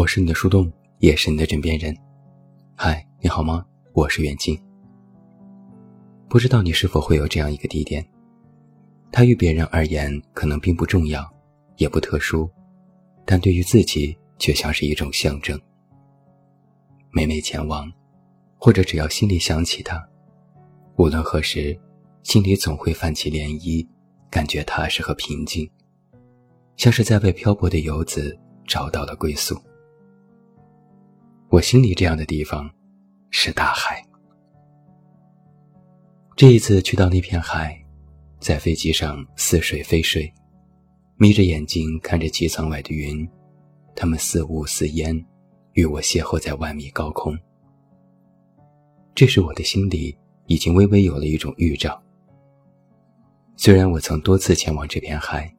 我是你的树洞，也是你的枕边人。嗨，你好吗？我是远近。不知道你是否会有这样一个地点，它于别人而言可能并不重要，也不特殊，但对于自己却像是一种象征。每每前往，或者只要心里想起它，无论何时，心里总会泛起涟漪，感觉踏实和平静，像是在为漂泊的游子找到了归宿。我心里这样的地方，是大海。这一次去到那片海，在飞机上似睡非睡，眯着眼睛看着机舱外的云，它们似雾似烟，与我邂逅在万米高空。这时我的心里已经微微有了一种预兆。虽然我曾多次前往这片海，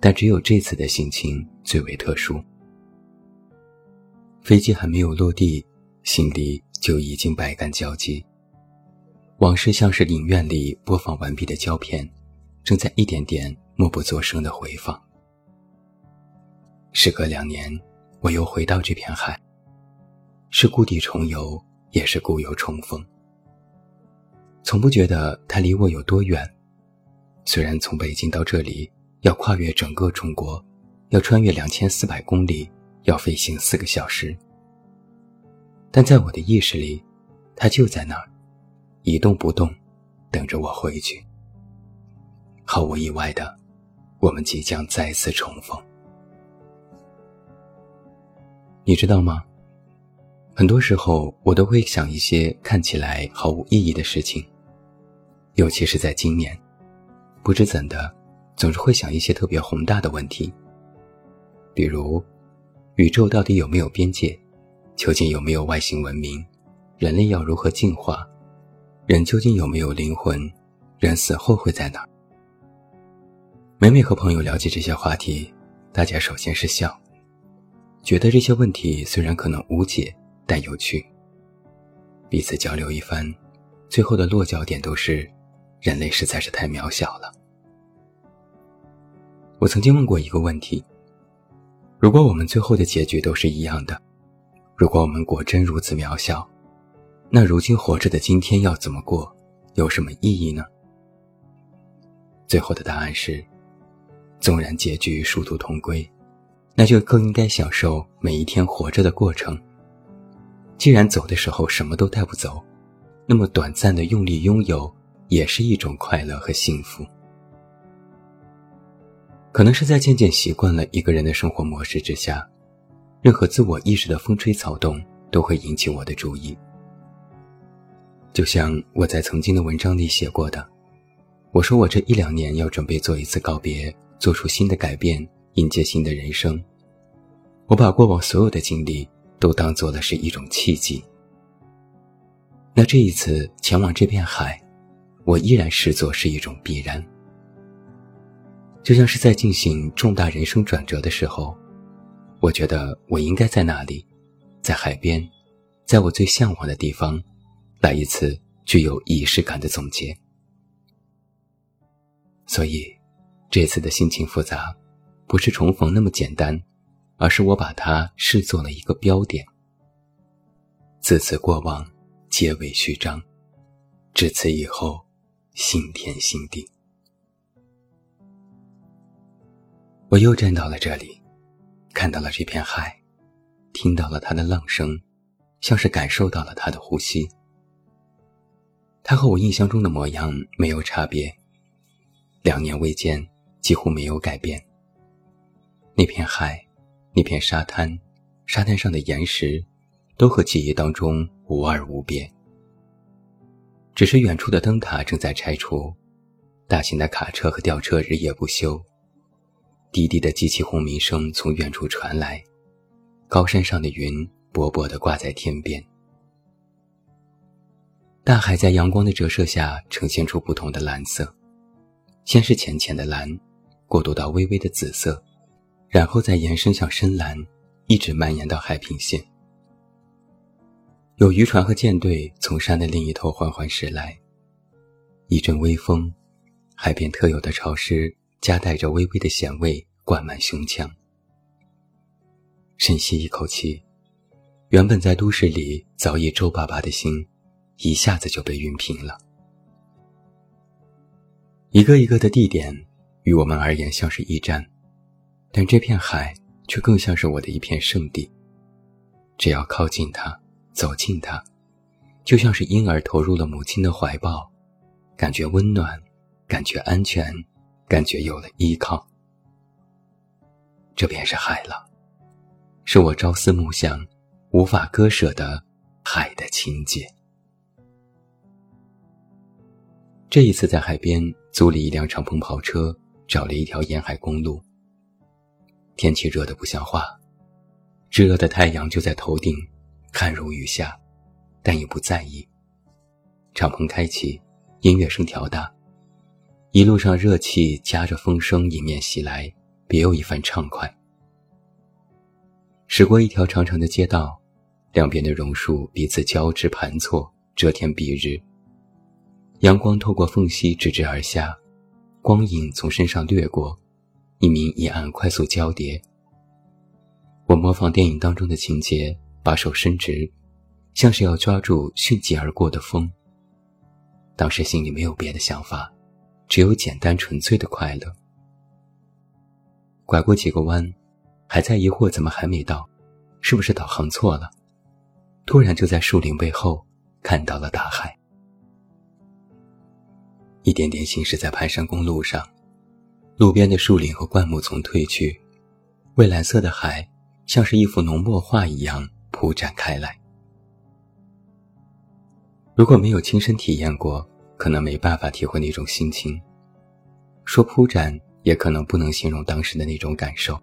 但只有这次的心情最为特殊。飞机还没有落地，心里就已经百感交集。往事像是影院里播放完毕的胶片，正在一点点默不作声的回放。时隔两年，我又回到这片海，是故地重游，也是故友重逢。从不觉得它离我有多远，虽然从北京到这里要跨越整个中国，要穿越两千四百公里。要飞行四个小时，但在我的意识里，它就在那儿，一动不动，等着我回去。毫无意外的，我们即将再次重逢。你知道吗？很多时候，我都会想一些看起来毫无意义的事情，尤其是在今年，不知怎的，总是会想一些特别宏大的问题，比如。宇宙到底有没有边界？究竟有没有外星文明？人类要如何进化？人究竟有没有灵魂？人死后会在哪？每每和朋友聊起这些话题，大家首先是笑，觉得这些问题虽然可能无解，但有趣。彼此交流一番，最后的落脚点都是：人类实在是太渺小了。我曾经问过一个问题。如果我们最后的结局都是一样的，如果我们果真如此渺小，那如今活着的今天要怎么过，有什么意义呢？最后的答案是：纵然结局殊途同归，那就更应该享受每一天活着的过程。既然走的时候什么都带不走，那么短暂的用力拥有也是一种快乐和幸福。可能是在渐渐习惯了一个人的生活模式之下，任何自我意识的风吹草动都会引起我的注意。就像我在曾经的文章里写过的，我说我这一两年要准备做一次告别，做出新的改变，迎接新的人生。我把过往所有的经历都当做了是一种契机。那这一次前往这片海，我依然视作是一种必然。就像是在进行重大人生转折的时候，我觉得我应该在那里，在海边，在我最向往的地方，来一次具有仪式感的总结。所以，这次的心情复杂，不是重逢那么简单，而是我把它视作了一个标点。自此过往，皆为序章，至此以后，心天心地。我又站到了这里，看到了这片海，听到了它的浪声，像是感受到了它的呼吸。它和我印象中的模样没有差别，两年未见，几乎没有改变。那片海，那片沙滩，沙滩上的岩石，都和记忆当中无二无别。只是远处的灯塔正在拆除，大型的卡车和吊车日夜不休。滴滴的机器轰鸣声从远处传来，高山上的云薄薄的挂在天边。大海在阳光的折射下呈现出不同的蓝色，先是浅浅的蓝，过渡到微微的紫色，然后再延伸向深蓝，一直蔓延到海平线。有渔船和舰队从山的另一头缓缓驶来，一阵微风，海边特有的潮湿。夹带着微微的咸味，灌满胸腔。深吸一口气，原本在都市里早已皱巴巴的心，一下子就被熨平了。一个一个的地点，于我们而言像是驿站，但这片海却更像是我的一片圣地。只要靠近它，走近它，就像是婴儿投入了母亲的怀抱，感觉温暖，感觉安全，感觉有了依靠。这便是海了，是我朝思暮想、无法割舍的海的情节。这一次在海边租了一辆敞篷跑车，找了一条沿海公路。天气热得不像话，炙热的太阳就在头顶，汗如雨下，但也不在意。敞篷开启，音乐声调大，一路上热气夹着风声迎面袭来。别有一番畅快。驶过一条长长的街道，两边的榕树彼此交织盘错，遮天蔽日。阳光透过缝隙直直而下，光影从身上掠过，一明一暗快速交叠。我模仿电影当中的情节，把手伸直，像是要抓住迅疾而过的风。当时心里没有别的想法，只有简单纯粹的快乐。拐过几个弯，还在疑惑怎么还没到，是不是导航错了？突然就在树林背后看到了大海。一点点行驶在盘山公路上，路边的树林和灌木丛褪去，蔚蓝色的海像是一幅浓墨画一样铺展开来。如果没有亲身体验过，可能没办法体会那种心情。说铺展。也可能不能形容当时的那种感受。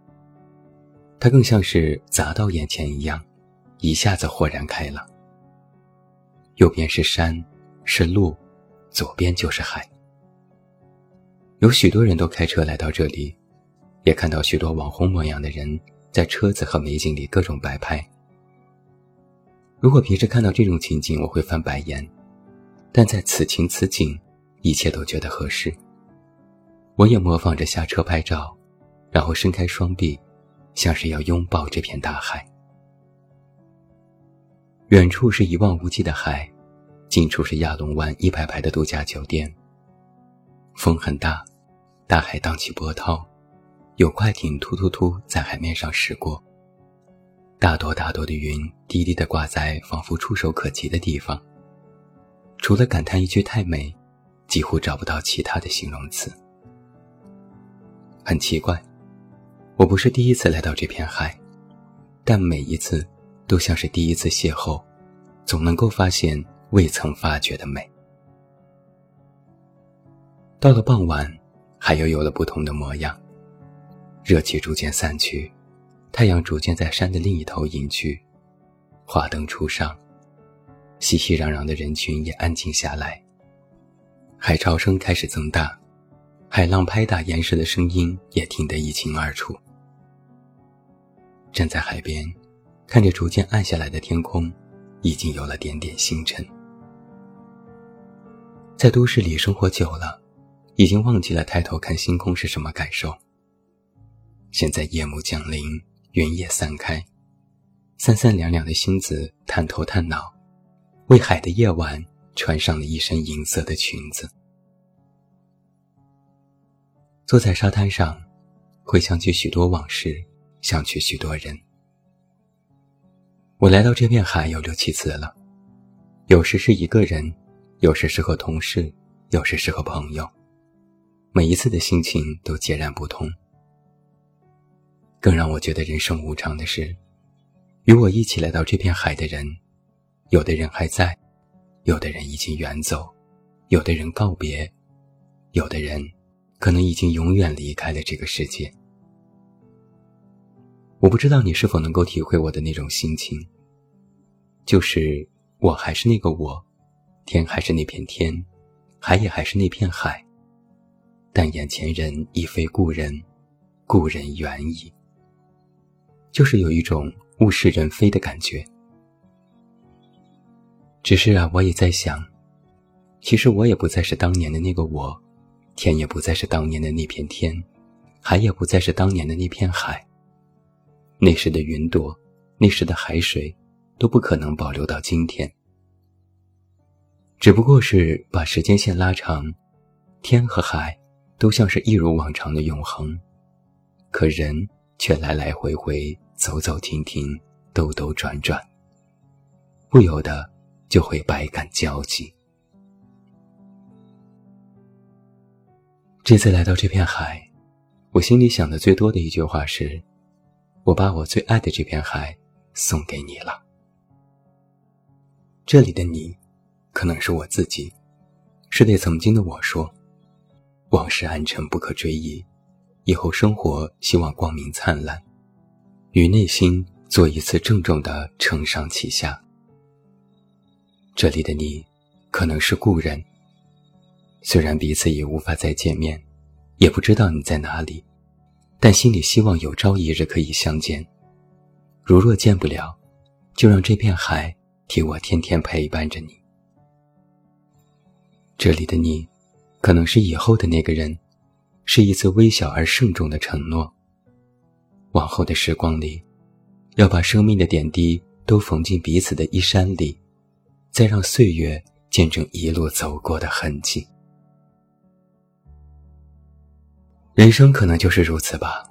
它更像是砸到眼前一样，一下子豁然开朗。右边是山，是路，左边就是海。有许多人都开车来到这里，也看到许多网红模样的人在车子和美景里各种摆拍。如果平时看到这种情景，我会翻白眼，但在此情此景，一切都觉得合适。我也模仿着下车拍照，然后伸开双臂，像是要拥抱这片大海。远处是一望无际的海，近处是亚龙湾一排排的度假酒店。风很大，大海荡起波涛，有快艇突突突在海面上驶过。大朵大朵的云低低地挂在仿佛触手可及的地方。除了感叹一句太美，几乎找不到其他的形容词。很奇怪，我不是第一次来到这片海，但每一次都像是第一次邂逅，总能够发现未曾发觉的美。到了傍晚，海又有了不同的模样，热气逐渐散去，太阳逐渐在山的另一头隐去，华灯初上，熙熙攘攘的人群也安静下来，海潮声开始增大。海浪拍打岩石的声音也听得一清二楚。站在海边，看着逐渐暗下来的天空，已经有了点点星辰。在都市里生活久了，已经忘记了抬头看星空是什么感受。现在夜幕降临，云也散开，三三两两的星子探头探脑，为海的夜晚穿上了一身银色的裙子。坐在沙滩上，回想起许多往事，想起许多人。我来到这片海有六七次了，有时是一个人，有时是和同事，有时是和朋友。每一次的心情都截然不同。更让我觉得人生无常的是，与我一起来到这片海的人，有的人还在，有的人已经远走，有的人告别，有的人。可能已经永远离开了这个世界。我不知道你是否能够体会我的那种心情，就是我还是那个我，天还是那片天，海也还是那片海，但眼前人已非故人，故人远矣。就是有一种物是人非的感觉。只是啊，我也在想，其实我也不再是当年的那个我。天也不再是当年的那片天，海也不再是当年的那片海。那时的云朵，那时的海水，都不可能保留到今天。只不过是把时间线拉长，天和海都像是一如往常的永恒，可人却来来回回、走走停停、兜兜转转，不由得就会百感交集。这次来到这片海，我心里想的最多的一句话是：“我把我最爱的这片海送给你了。”这里的你。可能是我自己，是对曾经的我说：“往事暗沉不可追忆，以后生活希望光明灿烂。”与内心做一次郑重的承上启下。这里的你，可能是故人。虽然彼此已无法再见面，也不知道你在哪里，但心里希望有朝一日可以相见。如若见不了，就让这片海替我天天陪伴着你。这里的你，可能是以后的那个人，是一次微小而慎重的承诺。往后的时光里，要把生命的点滴都缝进彼此的衣衫里，再让岁月见证一路走过的痕迹。人生可能就是如此吧，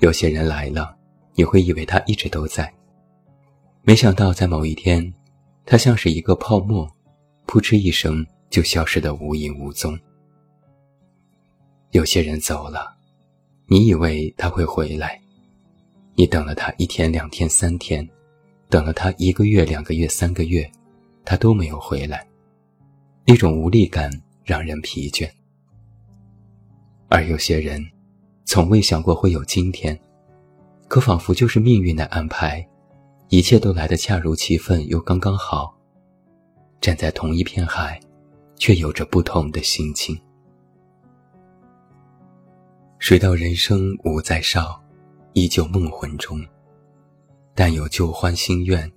有些人来了，你会以为他一直都在，没想到在某一天，他像是一个泡沫，扑哧一声。就消失得无影无踪。有些人走了，你以为他会回来，你等了他一天、两天、三天，等了他一个月、两个月、三个月，他都没有回来，那种无力感让人疲倦。而有些人，从未想过会有今天，可仿佛就是命运的安排，一切都来得恰如其分又刚刚好，站在同一片海。却有着不同的心情。谁道人生无再少，依旧梦魂中。但有旧欢心怨，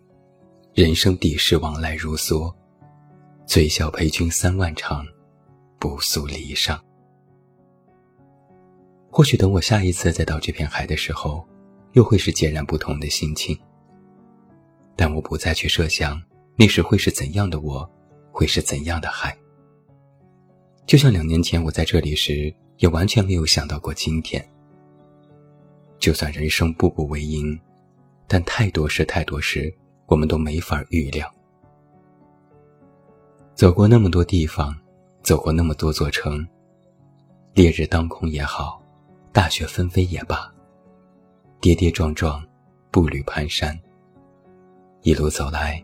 人生地事往来如梭。最笑陪君三万场，不诉离殇。或许等我下一次再到这片海的时候，又会是截然不同的心情。但我不再去设想那时会是怎样的我，会是怎样的海。就像两年前我在这里时，也完全没有想到过今天。就算人生步步为营，但太多事太多事，我们都没法预料。走过那么多地方，走过那么多座城，烈日当空也好，大雪纷飞也罢，跌跌撞撞，步履蹒跚，一路走来，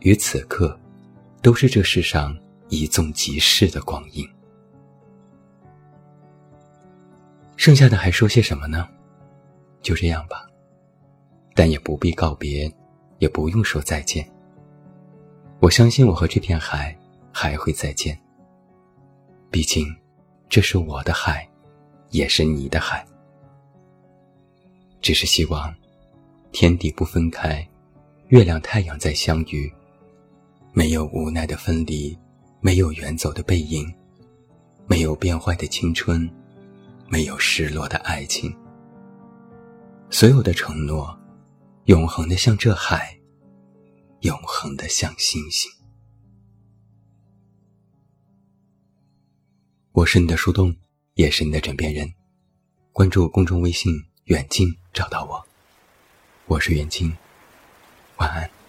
与此刻，都是这世上。一纵即逝的光阴，剩下的还说些什么呢？就这样吧，但也不必告别，也不用说再见。我相信我和这片海还会再见。毕竟，这是我的海，也是你的海。只是希望，天地不分开，月亮太阳再相遇，没有无奈的分离。没有远走的背影，没有变坏的青春，没有失落的爱情。所有的承诺，永恒的像这海，永恒的像星星。我是你的树洞，也是你的枕边人。关注公众微信“远近”，找到我。我是远近，晚安。